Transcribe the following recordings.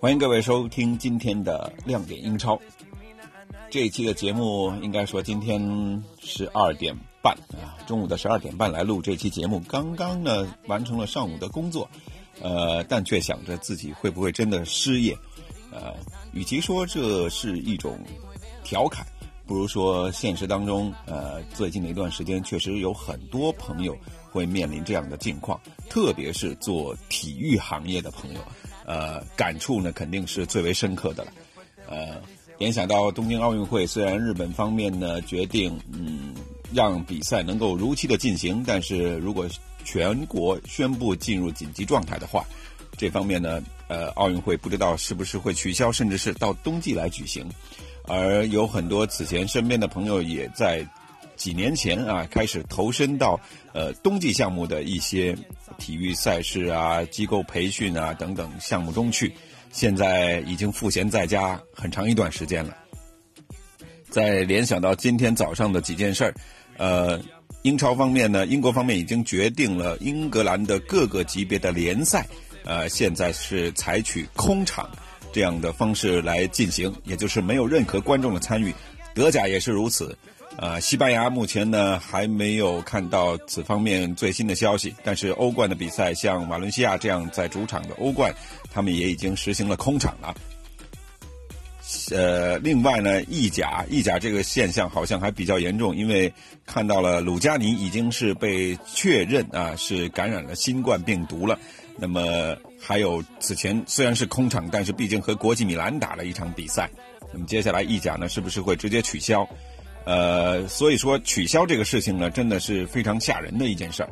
欢迎各位收听今天的亮点英超。这一期的节目，应该说今天十二点半啊，中午的十二点半来录这期节目。刚刚呢完成了上午的工作，呃，但却想着自己会不会真的失业。呃，与其说这是一种调侃，不如说现实当中，呃，最近的一段时间确实有很多朋友会面临这样的境况，特别是做体育行业的朋友。呃，感触呢肯定是最为深刻的了。呃，联想到东京奥运会，虽然日本方面呢决定嗯让比赛能够如期的进行，但是如果全国宣布进入紧急状态的话，这方面呢，呃，奥运会不知道是不是会取消，甚至是到冬季来举行。而有很多此前身边的朋友也在几年前啊开始投身到呃冬季项目的一些。体育赛事啊，机构培训啊等等项目中去，现在已经赋闲在家很长一段时间了。再联想到今天早上的几件事儿，呃，英超方面呢，英国方面已经决定了英格兰的各个级别的联赛，呃，现在是采取空场这样的方式来进行，也就是没有任何观众的参与。德甲也是如此。呃，西班牙目前呢还没有看到此方面最新的消息，但是欧冠的比赛，像瓦伦西亚这样在主场的欧冠，他们也已经实行了空场了。呃，另外呢，意甲，意甲这个现象好像还比较严重，因为看到了鲁加尼已经是被确认啊是感染了新冠病毒了。那么还有此前虽然是空场，但是毕竟和国际米兰打了一场比赛。那么接下来意甲呢，是不是会直接取消？呃，所以说取消这个事情呢，真的是非常吓人的一件事儿。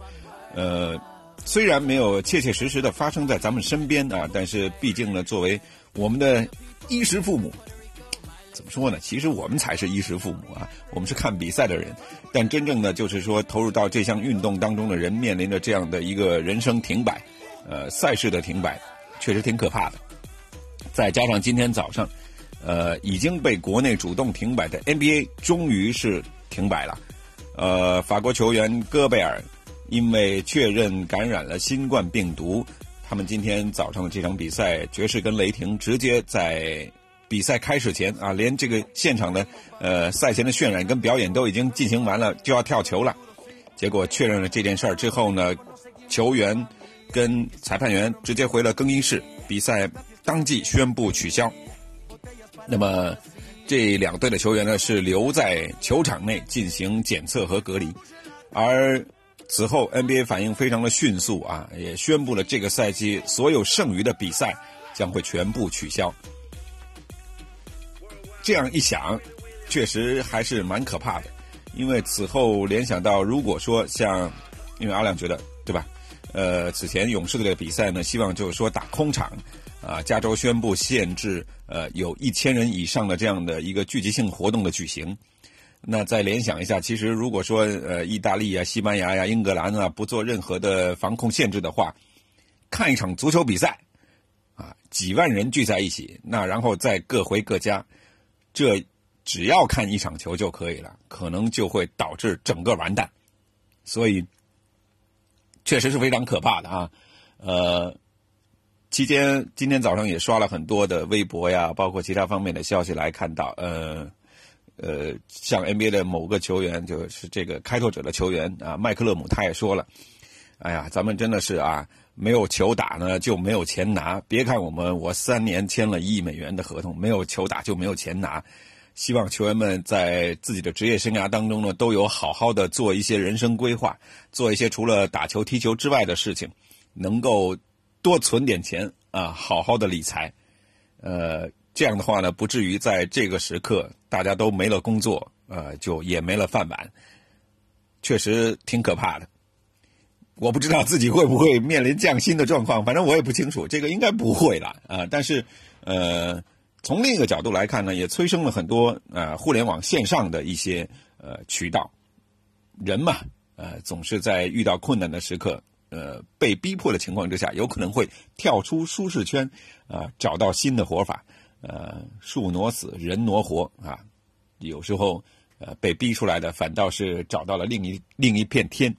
呃，虽然没有切切实实的发生在咱们身边啊，但是毕竟呢，作为我们的衣食父母，怎么说呢？其实我们才是衣食父母啊，我们是看比赛的人。但真正的就是说，投入到这项运动当中的人，面临着这样的一个人生停摆，呃，赛事的停摆，确实挺可怕的。再加上今天早上。呃，已经被国内主动停摆的 NBA 终于是停摆了。呃，法国球员戈贝尔因为确认感染了新冠病毒，他们今天早上的这场比赛，爵士跟雷霆直接在比赛开始前啊，连这个现场的呃赛前的渲染跟表演都已经进行完了，就要跳球了。结果确认了这件事儿之后呢，球员跟裁判员直接回了更衣室，比赛当即宣布取消。那么，这两队的球员呢是留在球场内进行检测和隔离，而此后 NBA 反应非常的迅速啊，也宣布了这个赛季所有剩余的比赛将会全部取消。这样一想，确实还是蛮可怕的，因为此后联想到，如果说像，因为阿亮觉得对吧？呃，此前勇士队的比赛呢，希望就是说打空场。啊，加州宣布限制，呃，有一千人以上的这样的一个聚集性活动的举行。那再联想一下，其实如果说呃，意大利啊、西班牙呀、英格兰啊不做任何的防控限制的话，看一场足球比赛，啊，几万人聚在一起，那然后再各回各家，这只要看一场球就可以了，可能就会导致整个完蛋。所以，确实是非常可怕的啊，呃。期间，今天早上也刷了很多的微博呀，包括其他方面的消息来看到，呃，呃，像 NBA 的某个球员，就是这个开拓者的球员啊，麦克勒姆，他也说了，哎呀，咱们真的是啊，没有球打呢就没有钱拿。别看我们，我三年签了一亿美元的合同，没有球打就没有钱拿。希望球员们在自己的职业生涯当中呢，都有好好的做一些人生规划，做一些除了打球踢球之外的事情，能够。多存点钱啊，好好的理财，呃，这样的话呢，不至于在这个时刻大家都没了工作，呃，就也没了饭碗。确实挺可怕的。我不知道自己会不会面临降薪的状况，反正我也不清楚，这个应该不会了啊。但是，呃，从另一个角度来看呢，也催生了很多呃互联网线上的一些呃渠道。人嘛，呃，总是在遇到困难的时刻，呃，被逼迫的情况之下，有可能会跳出舒适圈，啊，找到新的活法。呃，树挪死，人挪活啊。有时候，呃，被逼出来的反倒是找到了另一另一片天。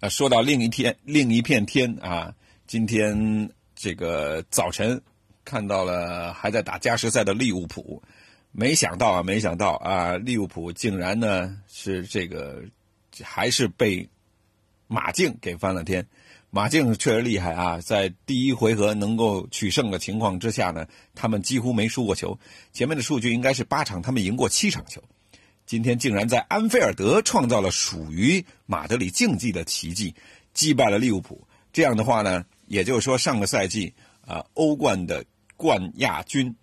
啊，说到另一天另一片天啊，今天这个早晨看到了还在打加时赛的利物浦，没想到啊，没想到啊，利物浦竟然呢是这个还是被马竞给翻了天。马竞确实厉害啊，在第一回合能够取胜的情况之下呢，他们几乎没输过球。前面的数据应该是八场，他们赢过七场球。今天竟然在安菲尔德创造了属于马德里竞技的奇迹，击败了利物浦。这样的话呢，也就是说上个赛季啊欧冠的冠亚军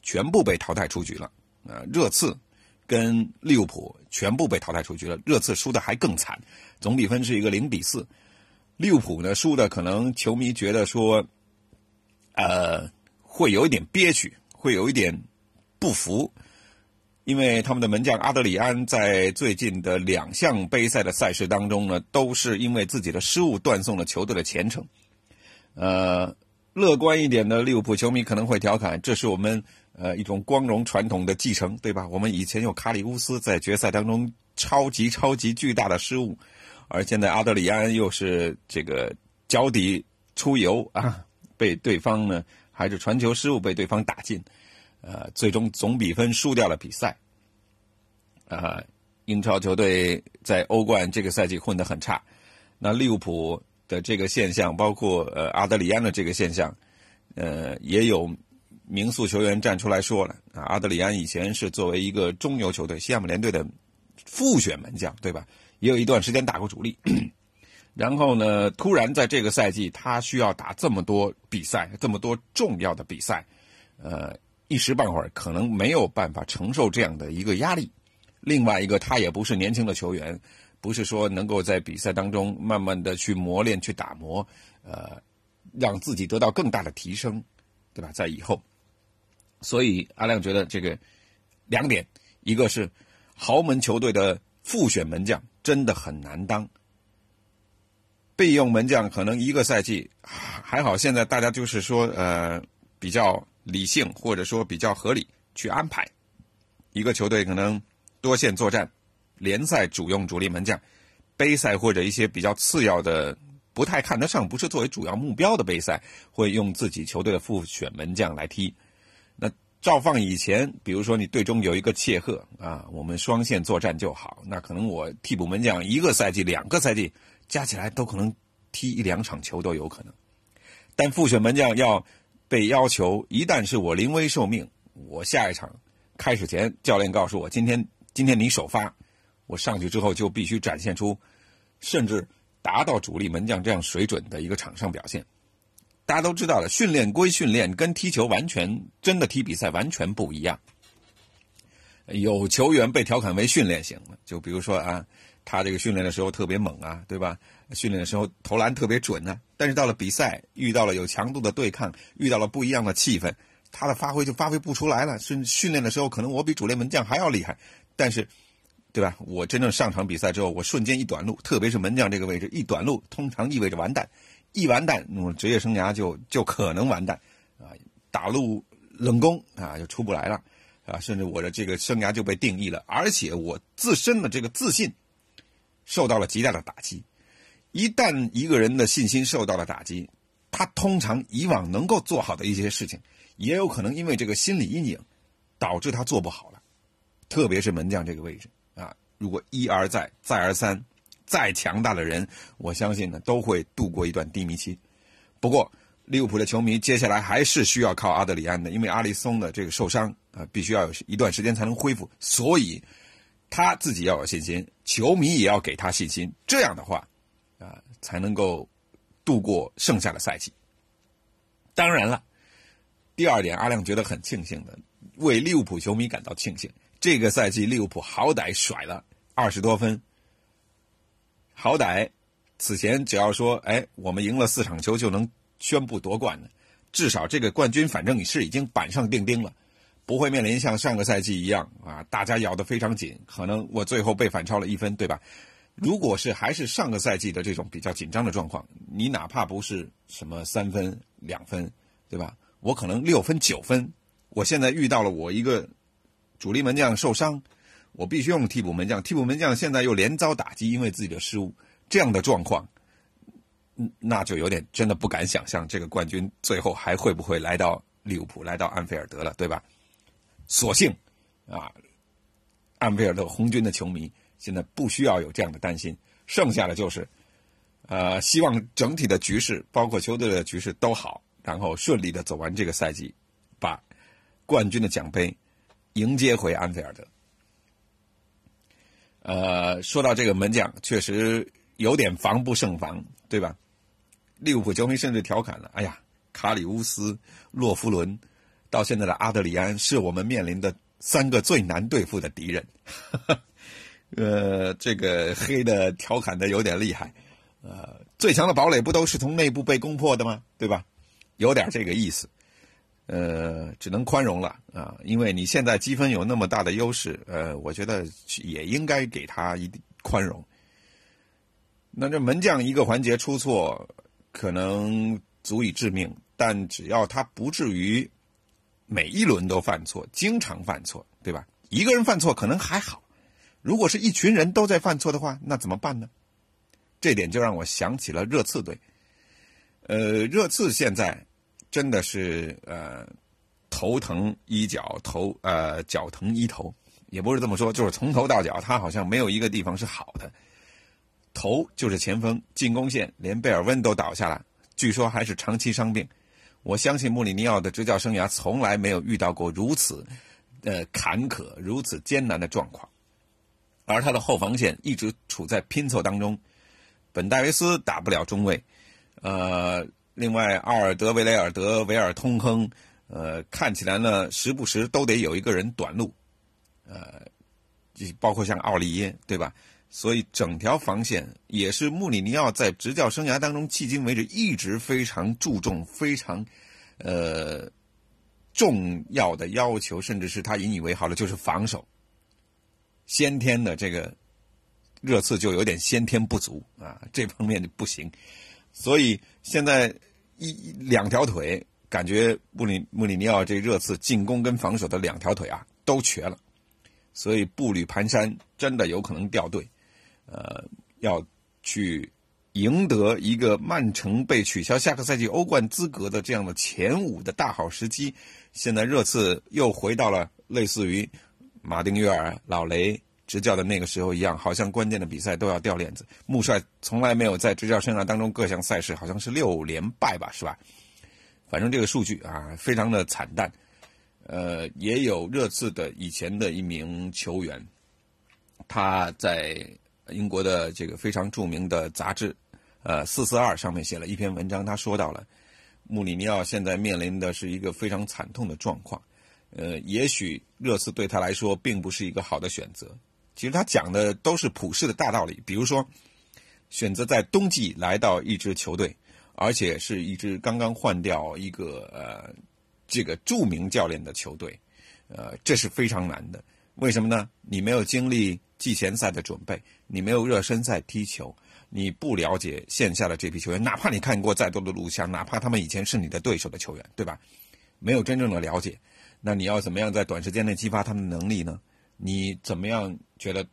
全部被淘汰出局了。呃，热刺跟利物浦全部被淘汰出局了。热刺输的还更惨，总比分是一个零比四。利物浦呢输的可能球迷觉得说，呃，会有一点憋屈，会有一点不服。因为他们的门将阿德里安在最近的两项杯赛的赛事当中呢，都是因为自己的失误断送了球队的前程。呃，乐观一点的利物浦球迷可能会调侃：“这是我们呃一种光荣传统的继承，对吧？我们以前有卡里乌斯在决赛当中超级超级巨大的失误，而现在阿德里安又是这个脚底出油 啊，被对方呢还是传球失误被对方打进。”呃，最终总比分输掉了比赛。啊，英超球队在欧冠这个赛季混得很差。那利物浦的这个现象，包括呃阿德里安的这个现象，呃，也有名宿球员站出来说了，阿德里安以前是作为一个中游球队西汉姆联队的复选门将，对吧？也有一段时间打过主力。然后呢，突然在这个赛季，他需要打这么多比赛，这么多重要的比赛，呃。一时半会儿可能没有办法承受这样的一个压力，另外一个他也不是年轻的球员，不是说能够在比赛当中慢慢的去磨练、去打磨，呃，让自己得到更大的提升，对吧？在以后，所以阿亮觉得这个两点，一个是豪门球队的复选门将真的很难当，备用门将可能一个赛季还好，现在大家就是说呃比较。理性或者说比较合理去安排，一个球队可能多线作战，联赛主用主力门将，杯赛或者一些比较次要的、不太看得上、不是作为主要目标的杯赛，会用自己球队的复选门将来踢。那照放以前，比如说你队中有一个切赫啊，我们双线作战就好，那可能我替补门将一个赛季、两个赛季加起来都可能踢一两场球都有可能，但复选门将要。被要求，一旦是我临危受命，我下一场开始前，教练告诉我，今天今天你首发，我上去之后就必须展现出，甚至达到主力门将这样水准的一个场上表现。大家都知道了，训练归训练，跟踢球完全真的踢比赛完全不一样。有球员被调侃为训练型的，就比如说啊。他这个训练的时候特别猛啊，对吧？训练的时候投篮特别准呢。但是到了比赛，遇到了有强度的对抗，遇到了不一样的气氛，他的发挥就发挥不出来了。训训练的时候，可能我比主力门将还要厉害，但是，对吧？我真正上场比赛之后，我瞬间一短路，特别是门将这个位置一短路，通常意味着完蛋。一完蛋，那么职业生涯就就可能完蛋啊！打入冷宫啊，就出不来了啊！甚至我的这个生涯就被定义了，而且我自身的这个自信。受到了极大的打击。一旦一个人的信心受到了打击，他通常以往能够做好的一些事情，也有可能因为这个心理阴影，导致他做不好了。特别是门将这个位置，如果一而再、再而三，再强大的人，我相信呢都会度过一段低迷期。不过，利物浦的球迷接下来还是需要靠阿德里安的，因为阿里松的这个受伤啊，必须要有一段时间才能恢复，所以。他自己要有信心，球迷也要给他信心，这样的话，啊，才能够度过剩下的赛季。当然了，第二点，阿亮觉得很庆幸的，为利物浦球迷感到庆幸。这个赛季利物浦好歹甩了二十多分，好歹此前只要说，哎，我们赢了四场球就能宣布夺冠了，至少这个冠军反正你是已经板上钉钉了，不会面临像上个赛季一样啊，大家咬得非常紧，可能我最后被反超了一分，对吧？如果是还是上个赛季的这种比较紧张的状况，你哪怕不是什么三分两分，对吧？我可能六分九分，我现在遇到了我一个主力门将受伤，我必须用替补门将，替补门将现在又连遭打击，因为自己的失误，这样的状况，那就有点真的不敢想象这个冠军最后还会不会来到利物浦，来到安菲尔德了，对吧？所幸啊，安菲尔德红军的球迷。现在不需要有这样的担心，剩下的就是，呃，希望整体的局势，包括球队的局势都好，然后顺利的走完这个赛季，把冠军的奖杯迎接回安菲尔德。呃，说到这个门将，确实有点防不胜防，对吧？利物浦球迷甚至调侃了：“哎呀，卡里乌斯、洛夫伦，到现在的阿德里安，是我们面临的三个最难对付的敌人。”呃，这个黑的调侃的有点厉害，呃，最强的堡垒不都是从内部被攻破的吗？对吧？有点这个意思，呃，只能宽容了啊，因为你现在积分有那么大的优势，呃，我觉得也应该给他一宽容。那这门将一个环节出错，可能足以致命，但只要他不至于每一轮都犯错，经常犯错，对吧？一个人犯错可能还好。如果是一群人都在犯错的话，那怎么办呢？这点就让我想起了热刺队。呃，热刺现在真的是呃头疼医脚，头呃脚疼医头，也不是这么说，就是从头到脚，他好像没有一个地方是好的。头就是前锋进攻线，连贝尔温都倒下了，据说还是长期伤病。我相信穆里尼奥的执教生涯从来没有遇到过如此呃坎坷、如此艰难的状况。而他的后防线一直处在拼凑当中，本戴维斯打不了中卫，呃，另外阿尔德维雷尔德、维尔通亨，呃，看起来呢时不时都得有一个人短路，呃，包括像奥利耶，对吧？所以整条防线也是穆里尼奥在执教生涯当中迄今为止一直非常注重、非常呃重要的要求，甚至是他引以为豪的，就是防守。先天的这个热刺就有点先天不足啊，这方面就不行，所以现在一两条腿，感觉穆里穆里尼奥这热刺进攻跟防守的两条腿啊都瘸了，所以步履蹒跚，真的有可能掉队。呃，要去赢得一个曼城被取消下个赛季欧冠资格的这样的前五的大好时机，现在热刺又回到了类似于。马丁约尔、老雷执教的那个时候一样，好像关键的比赛都要掉链子。穆帅从来没有在执教生涯当中各项赛事好像是六连败吧，是吧？反正这个数据啊，非常的惨淡。呃，也有热刺的以前的一名球员，他在英国的这个非常著名的杂志，呃，四四二上面写了一篇文章，他说到了穆里尼奥现在面临的是一个非常惨痛的状况。呃，也许热刺对他来说并不是一个好的选择。其实他讲的都是普世的大道理，比如说，选择在冬季来到一支球队，而且是一支刚刚换掉一个呃这个著名教练的球队，呃，这是非常难的。为什么呢？你没有经历季前赛的准备，你没有热身赛踢球，你不了解线下的这批球员，哪怕你看过再多的录像，哪怕他们以前是你的对手的球员，对吧？没有真正的了解。那你要怎么样在短时间内激发他们的能力呢？你怎么样觉得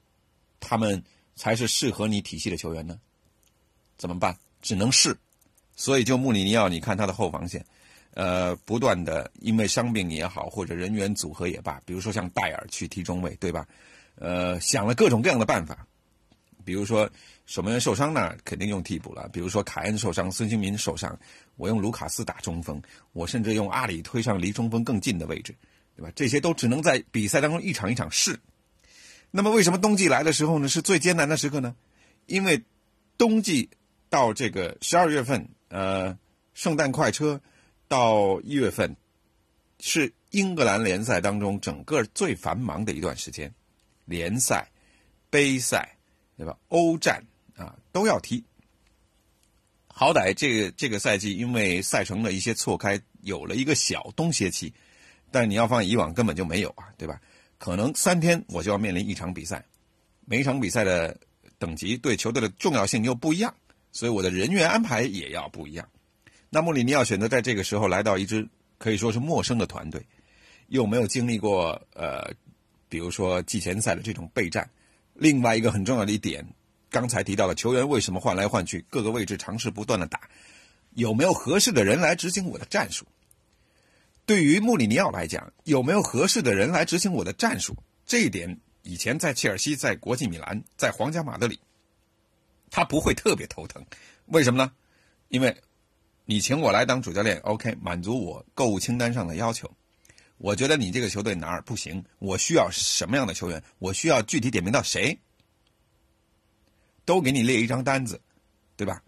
他们才是适合你体系的球员呢？怎么办？只能试。所以就穆里尼奥，你看他的后防线，呃，不断的因为伤病也好，或者人员组合也罢，比如说像戴尔去踢中卫，对吧？呃，想了各种各样的办法，比如说守门员受伤那，肯定用替补了；比如说凯恩受伤，孙兴民受伤。我用卢卡斯打中锋，我甚至用阿里推上离中锋更近的位置，对吧？这些都只能在比赛当中一场一场试。那么为什么冬季来的时候呢是最艰难的时刻呢？因为冬季到这个十二月份，呃，圣诞快车到一月份是英格兰联赛当中整个最繁忙的一段时间，联赛、杯赛，对吧？欧战啊，都要踢。好歹这个这个赛季因为赛程的一些错开，有了一个小冬歇期，但是你要放以往根本就没有啊，对吧？可能三天我就要面临一场比赛，每一场比赛的等级对球队的重要性又不一样，所以我的人员安排也要不一样。那穆里尼奥选择在这个时候来到一支可以说是陌生的团队，又没有经历过呃，比如说季前赛的这种备战。另外一个很重要的一点。刚才提到的球员为什么换来换去，各个位置尝试不断的打，有没有合适的人来执行我的战术？对于穆里尼奥来讲，有没有合适的人来执行我的战术？这一点以前在切尔西、在国际米兰、在皇家马德里，他不会特别头疼。为什么呢？因为你请我来当主教练，OK，满足我购物清单上的要求。我觉得你这个球队哪儿不行？我需要什么样的球员？我需要具体点名到谁？都给你列一张单子，对吧？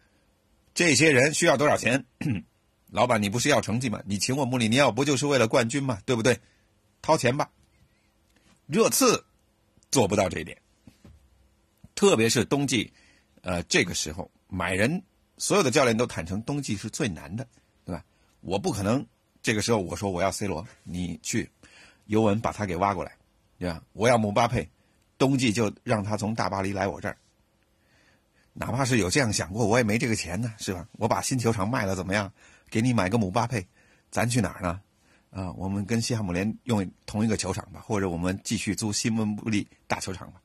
这些人需要多少钱？老板，你不是要成绩吗？你请我穆里尼奥不就是为了冠军吗？对不对？掏钱吧。热刺做不到这一点，特别是冬季，呃，这个时候买人，所有的教练都坦诚，冬季是最难的，对吧？我不可能这个时候我说我要 C 罗，你去尤文把他给挖过来，对吧？我要姆巴佩，冬季就让他从大巴黎来我这儿。哪怕是有这样想过，我也没这个钱呢，是吧？我把新球场卖了怎么样？给你买个姆巴佩，咱去哪儿呢？啊，我们跟西汉姆联用同一个球场吧，或者我们继续租西温布利大球场吧。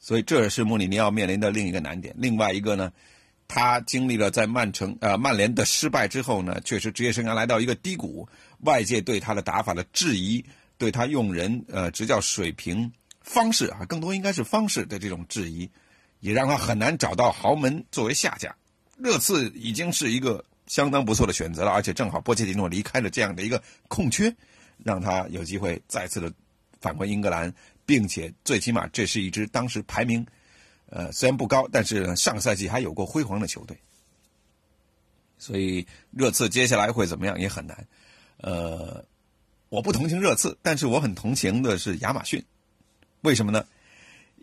所以这是穆里尼奥面临的另一个难点。另外一个呢，他经历了在曼城呃曼联的失败之后呢，确实职业生涯来到一个低谷，外界对他的打法的质疑，对他用人呃执教水平方式啊，更多应该是方式的这种质疑。也让他很难找到豪门作为下家，热刺已经是一个相当不错的选择了，而且正好波切蒂诺离开了这样的一个空缺，让他有机会再次的返回英格兰，并且最起码这是一支当时排名，呃虽然不高，但是上个赛季还有过辉煌的球队，所以热刺接下来会怎么样也很难。呃，我不同情热刺，但是我很同情的是亚马逊，为什么呢？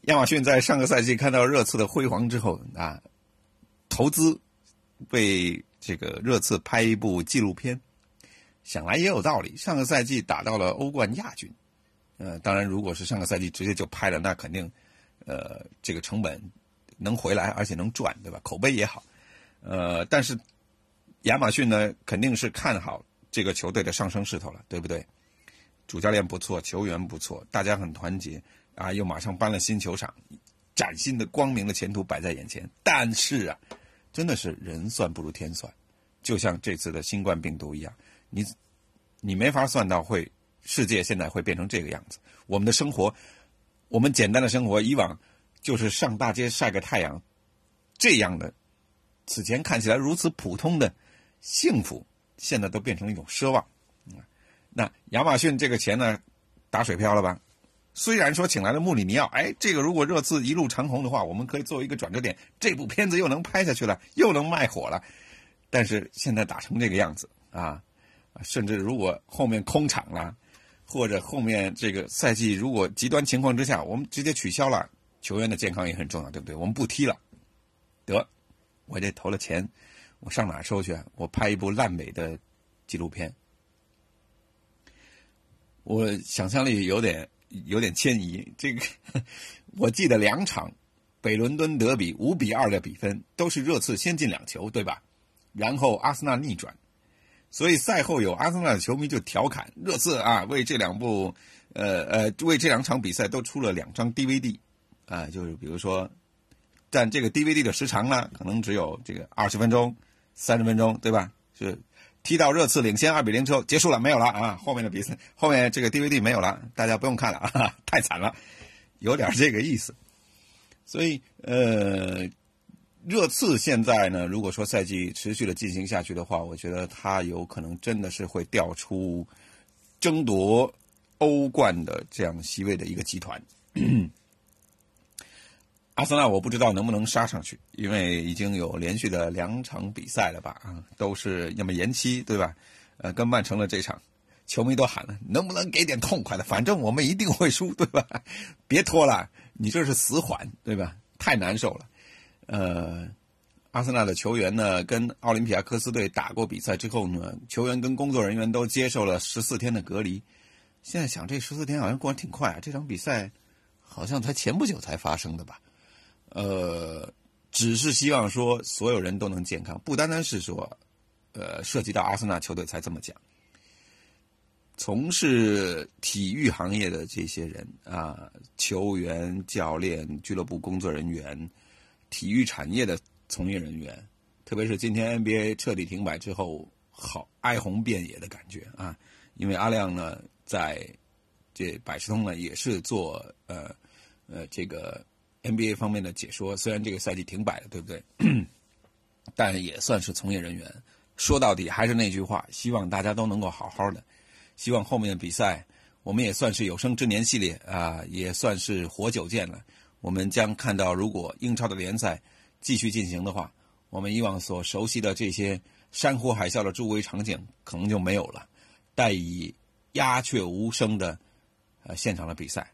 亚马逊在上个赛季看到热刺的辉煌之后啊，投资被这个热刺拍一部纪录片，想来也有道理。上个赛季打到了欧冠亚军，呃，当然如果是上个赛季直接就拍了，那肯定呃这个成本能回来，而且能赚，对吧？口碑也好，呃，但是亚马逊呢肯定是看好这个球队的上升势头了，对不对？主教练不错，球员不错，大家很团结。啊，又马上搬了新球场，崭新的光明的前途摆在眼前。但是啊，真的是人算不如天算，就像这次的新冠病毒一样，你你没法算到会世界现在会变成这个样子。我们的生活，我们简单的生活，以往就是上大街晒个太阳，这样的此前看起来如此普通的幸福，现在都变成一种奢望。那亚马逊这个钱呢，打水漂了吧？虽然说请来了穆里尼奥，哎，这个如果热刺一路长红的话，我们可以作为一个转折点，这部片子又能拍下去了，又能卖火了。但是现在打成这个样子啊，甚至如果后面空场了，或者后面这个赛季如果极端情况之下，我们直接取消了，球员的健康也很重要，对不对？我们不踢了，得，我这投了钱，我上哪收去？我拍一部烂尾的纪录片，我想象力有点。有点迁移，这个我记得两场北伦敦德比五比二的比分都是热刺先进两球，对吧？然后阿森纳逆转，所以赛后有阿森纳的球迷就调侃热刺啊，为这两部呃呃为这两场比赛都出了两张 DVD 啊，就是比如说，但这个 DVD 的时长呢，可能只有这个二十分钟、三十分钟，对吧？是。踢到热刺领先二比零之后结束了，没有了啊！后面的比赛，后面这个 DVD 没有了，大家不用看了啊！太惨了，有点这个意思。所以，呃，热刺现在呢，如果说赛季持续的进行下去的话，我觉得他有可能真的是会调出争夺欧冠的这样席位的一个集团。阿森纳我不知道能不能杀上去，因为已经有连续的两场比赛了吧？啊，都是要么延期，对吧？呃，跟曼城的这场，球迷都喊了，能不能给点痛快的？反正我们一定会输，对吧？别拖了，你这是死缓，对吧？太难受了。呃，阿森纳的球员呢，跟奥林匹亚科斯队打过比赛之后呢，球员跟工作人员都接受了十四天的隔离。现在想，这十四天好像过得挺快啊！这场比赛好像才前不久才发生的吧？呃，只是希望说所有人都能健康，不单单是说，呃，涉及到阿森纳球队才这么讲。从事体育行业的这些人啊，球员、教练、俱乐部工作人员、体育产业的从业人员，特别是今天 NBA 彻底停摆之后，好哀鸿遍野的感觉啊！因为阿亮呢，在这百事通呢也是做呃呃这个 NBA 方面的解说，虽然这个赛季停摆了，对不对？但也算是从业人员。说到底还是那句话，希望大家都能够好好的。希望后面的比赛，我们也算是有生之年系列啊，也算是活久见了。我们将看到，如果英超的联赛继续进行的话，我们以往所熟悉的这些山呼海啸的助威场景可能就没有了，待以鸦雀无声的呃现场的比赛，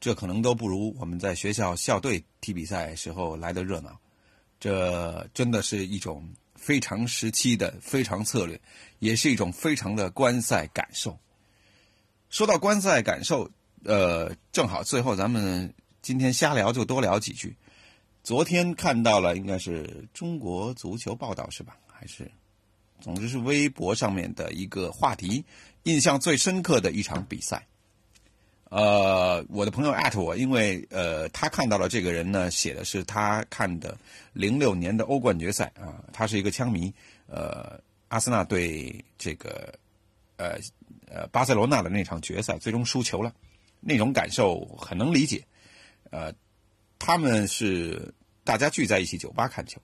这可能都不如我们在学校校队踢比赛时候来的热闹。这真的是一种。非常时期的非常策略，也是一种非常的观赛感受。说到观赛感受，呃，正好最后咱们今天瞎聊就多聊几句。昨天看到了，应该是中国足球报道是吧？还是，总之是微博上面的一个话题，印象最深刻的一场比赛。呃，我的朋友艾特我，因为呃，他看到了这个人呢，写的是他看的零六年的欧冠决赛啊，他是一个枪迷，呃，阿森纳对这个呃呃巴塞罗那的那场决赛最终输球了，那种感受很能理解，呃，他们是大家聚在一起酒吧看球，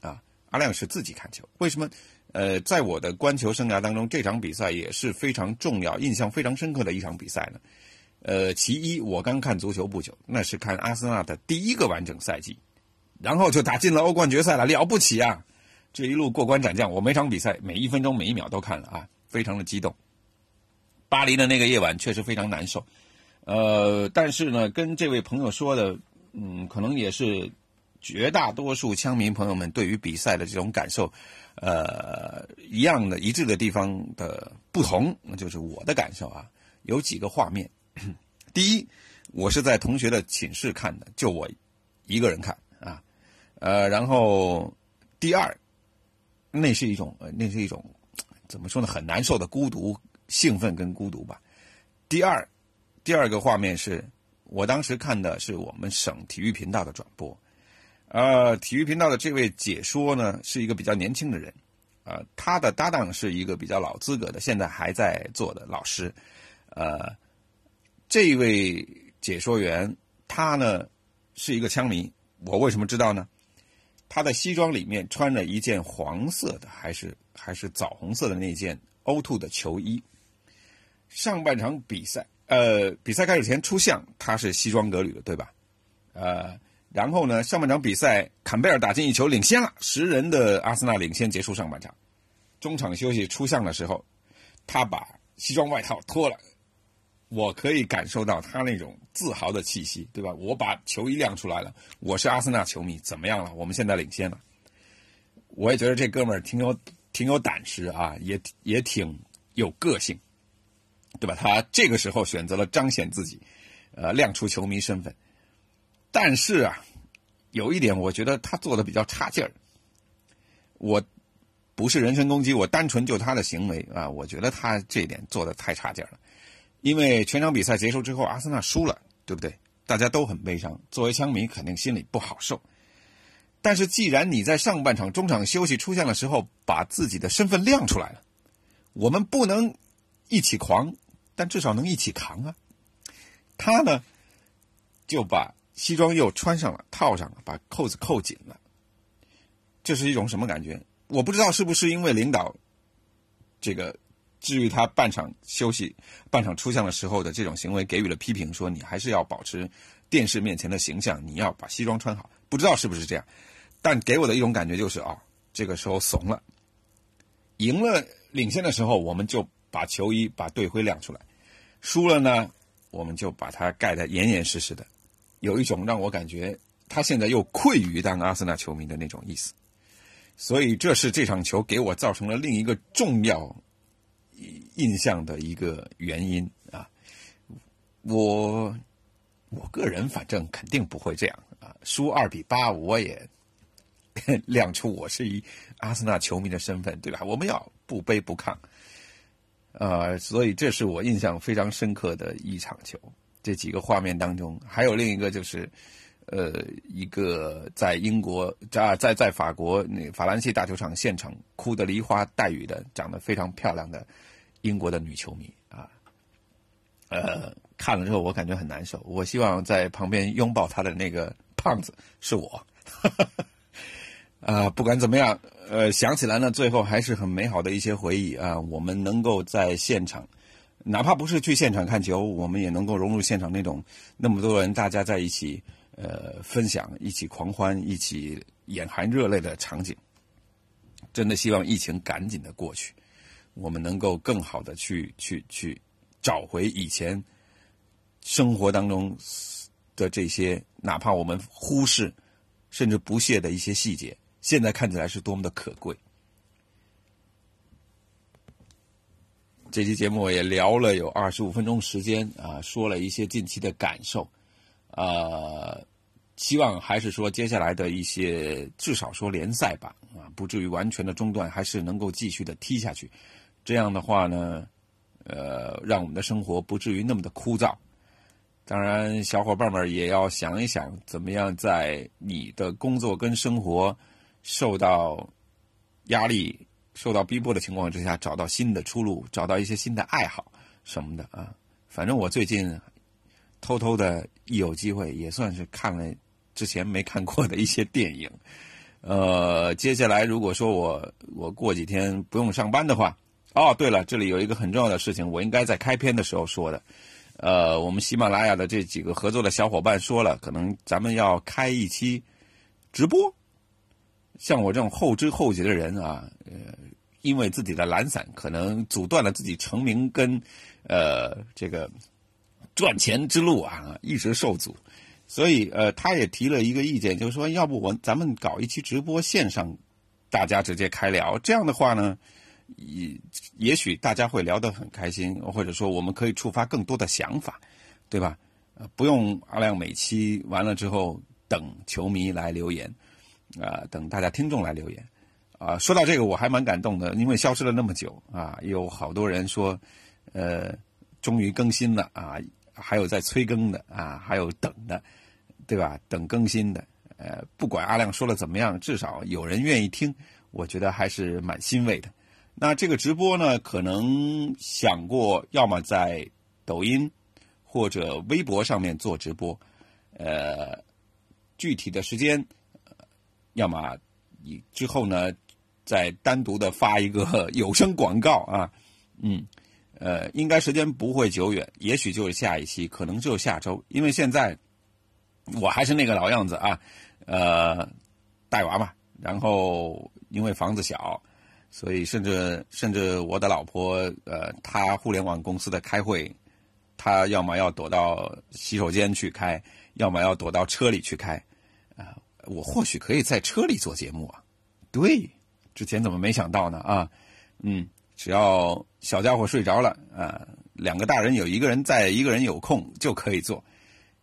啊，阿亮是自己看球，为什么？呃，在我的观球生涯当中，这场比赛也是非常重要、印象非常深刻的一场比赛呢。呃，其一，我刚看足球不久，那是看阿森纳的第一个完整赛季，然后就打进了欧冠决赛了，了不起啊！这一路过关斩将，我每场比赛每一分钟每一秒都看了啊，非常的激动。巴黎的那个夜晚确实非常难受，呃，但是呢，跟这位朋友说的，嗯，可能也是绝大多数枪迷朋友们对于比赛的这种感受，呃，一样的一致的地方的不同，那就是我的感受啊，有几个画面。第一，我是在同学的寝室看的，就我一个人看啊，呃，然后第二，那是一种，那是一种怎么说呢？很难受的孤独、兴奋跟孤独吧。第二，第二个画面是我当时看的是我们省体育频道的转播，呃，体育频道的这位解说呢是一个比较年轻的人，呃，他的搭档是一个比较老资格的，现在还在做的老师，呃。这位解说员，他呢是一个枪迷。我为什么知道呢？他的西装里面穿着一件黄色的，还是还是枣红色的那件 O2 的球衣。上半场比赛，呃，比赛开始前出相，他是西装革履的，对吧？呃，然后呢，上半场比赛，坎贝尔打进一球，领先了，十人的阿森纳领先，结束上半场。中场休息出相的时候，他把西装外套脱了。我可以感受到他那种自豪的气息，对吧？我把球衣亮出来了，我是阿森纳球迷，怎么样了？我们现在领先了。我也觉得这哥们儿挺有挺有胆识啊，也也挺有个性，对吧？他这个时候选择了彰显自己，呃，亮出球迷身份。但是啊，有一点我觉得他做的比较差劲儿。我不是人身攻击，我单纯就他的行为啊，我觉得他这一点做的太差劲了。因为全场比赛结束之后，阿森纳输了，对不对？大家都很悲伤，作为枪迷肯定心里不好受。但是既然你在上半场中场休息出现的时候把自己的身份亮出来了，我们不能一起狂，但至少能一起扛啊。他呢就把西装又穿上了，套上了，把扣子扣紧了。这是一种什么感觉？我不知道是不是因为领导这个。至于他半场休息、半场出现的时候的这种行为，给予了批评，说你还是要保持电视面前的形象，你要把西装穿好。不知道是不是这样，但给我的一种感觉就是啊，这个时候怂了。赢了、领先的时候，我们就把球衣、把队徽亮出来；输了呢，我们就把它盖得严严实实的。有一种让我感觉他现在又愧于当阿森纳球迷的那种意思，所以这是这场球给我造成了另一个重要印象的一个原因啊。我我个人反正肯定不会这样啊，输二比八我也 亮出我是一阿森纳球迷的身份，对吧？我们要不卑不亢，呃，所以这是我印象非常深刻的一场球。这几个画面当中，还有另一个就是，呃，一个在英国在在在法国那法兰西大球场现场哭得梨花带雨的，长得非常漂亮的英国的女球迷啊，呃，看了之后我感觉很难受。我希望在旁边拥抱她的那个胖子是我，哈哈哈啊，不管怎么样，呃，想起来呢，最后还是很美好的一些回忆啊，我们能够在现场。哪怕不是去现场看球，我们也能够融入现场那种那么多人大家在一起，呃，分享、一起狂欢、一起眼含热泪的场景。真的希望疫情赶紧的过去，我们能够更好的去去去找回以前生活当中的这些，哪怕我们忽视甚至不屑的一些细节，现在看起来是多么的可贵。这期节目也聊了有二十五分钟时间啊，说了一些近期的感受，呃，希望还是说接下来的一些至少说联赛吧，啊，不至于完全的中断，还是能够继续的踢下去。这样的话呢，呃，让我们的生活不至于那么的枯燥。当然，小伙伴们也要想一想，怎么样在你的工作跟生活受到压力。受到逼迫的情况之下，找到新的出路，找到一些新的爱好什么的啊。反正我最近偷偷的，一有机会也算是看了之前没看过的一些电影。呃，接下来如果说我我过几天不用上班的话，哦，对了，这里有一个很重要的事情，我应该在开篇的时候说的。呃，我们喜马拉雅的这几个合作的小伙伴说了，可能咱们要开一期直播。像我这种后知后觉的人啊，呃，因为自己的懒散，可能阻断了自己成名跟，呃，这个赚钱之路啊，一直受阻。所以，呃，他也提了一个意见，就是说，要不我咱们搞一期直播线上，大家直接开聊，这样的话呢，也也许大家会聊得很开心，或者说我们可以触发更多的想法，对吧？不用阿亮每期完了之后等球迷来留言。啊，等大家听众来留言，啊，说到这个我还蛮感动的，因为消失了那么久啊，有好多人说，呃，终于更新了啊，还有在催更的啊，还有等的，对吧？等更新的，呃，不管阿亮说的怎么样，至少有人愿意听，我觉得还是蛮欣慰的。那这个直播呢，可能想过要么在抖音或者微博上面做直播，呃，具体的时间。要么你之后呢，再单独的发一个有声广告啊，嗯，呃，应该时间不会久远，也许就是下一期，可能就下周，因为现在我还是那个老样子啊，呃，带娃嘛，然后因为房子小，所以甚至甚至我的老婆呃，她互联网公司的开会，她要么要躲到洗手间去开，要么要躲到车里去开。我或许可以在车里做节目啊，对，之前怎么没想到呢啊？嗯，只要小家伙睡着了啊，两个大人有一个人在，一个人有空就可以做，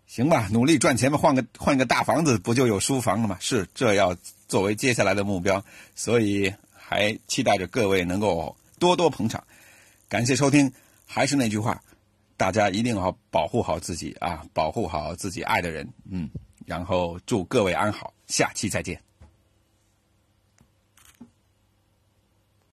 行吧？努力赚钱吧，换个换个大房子不就有书房了吗？是，这要作为接下来的目标，所以还期待着各位能够多多捧场，感谢收听。还是那句话，大家一定要保护好自己啊，保护好自己爱的人，嗯。然后祝各位安好，下期再见。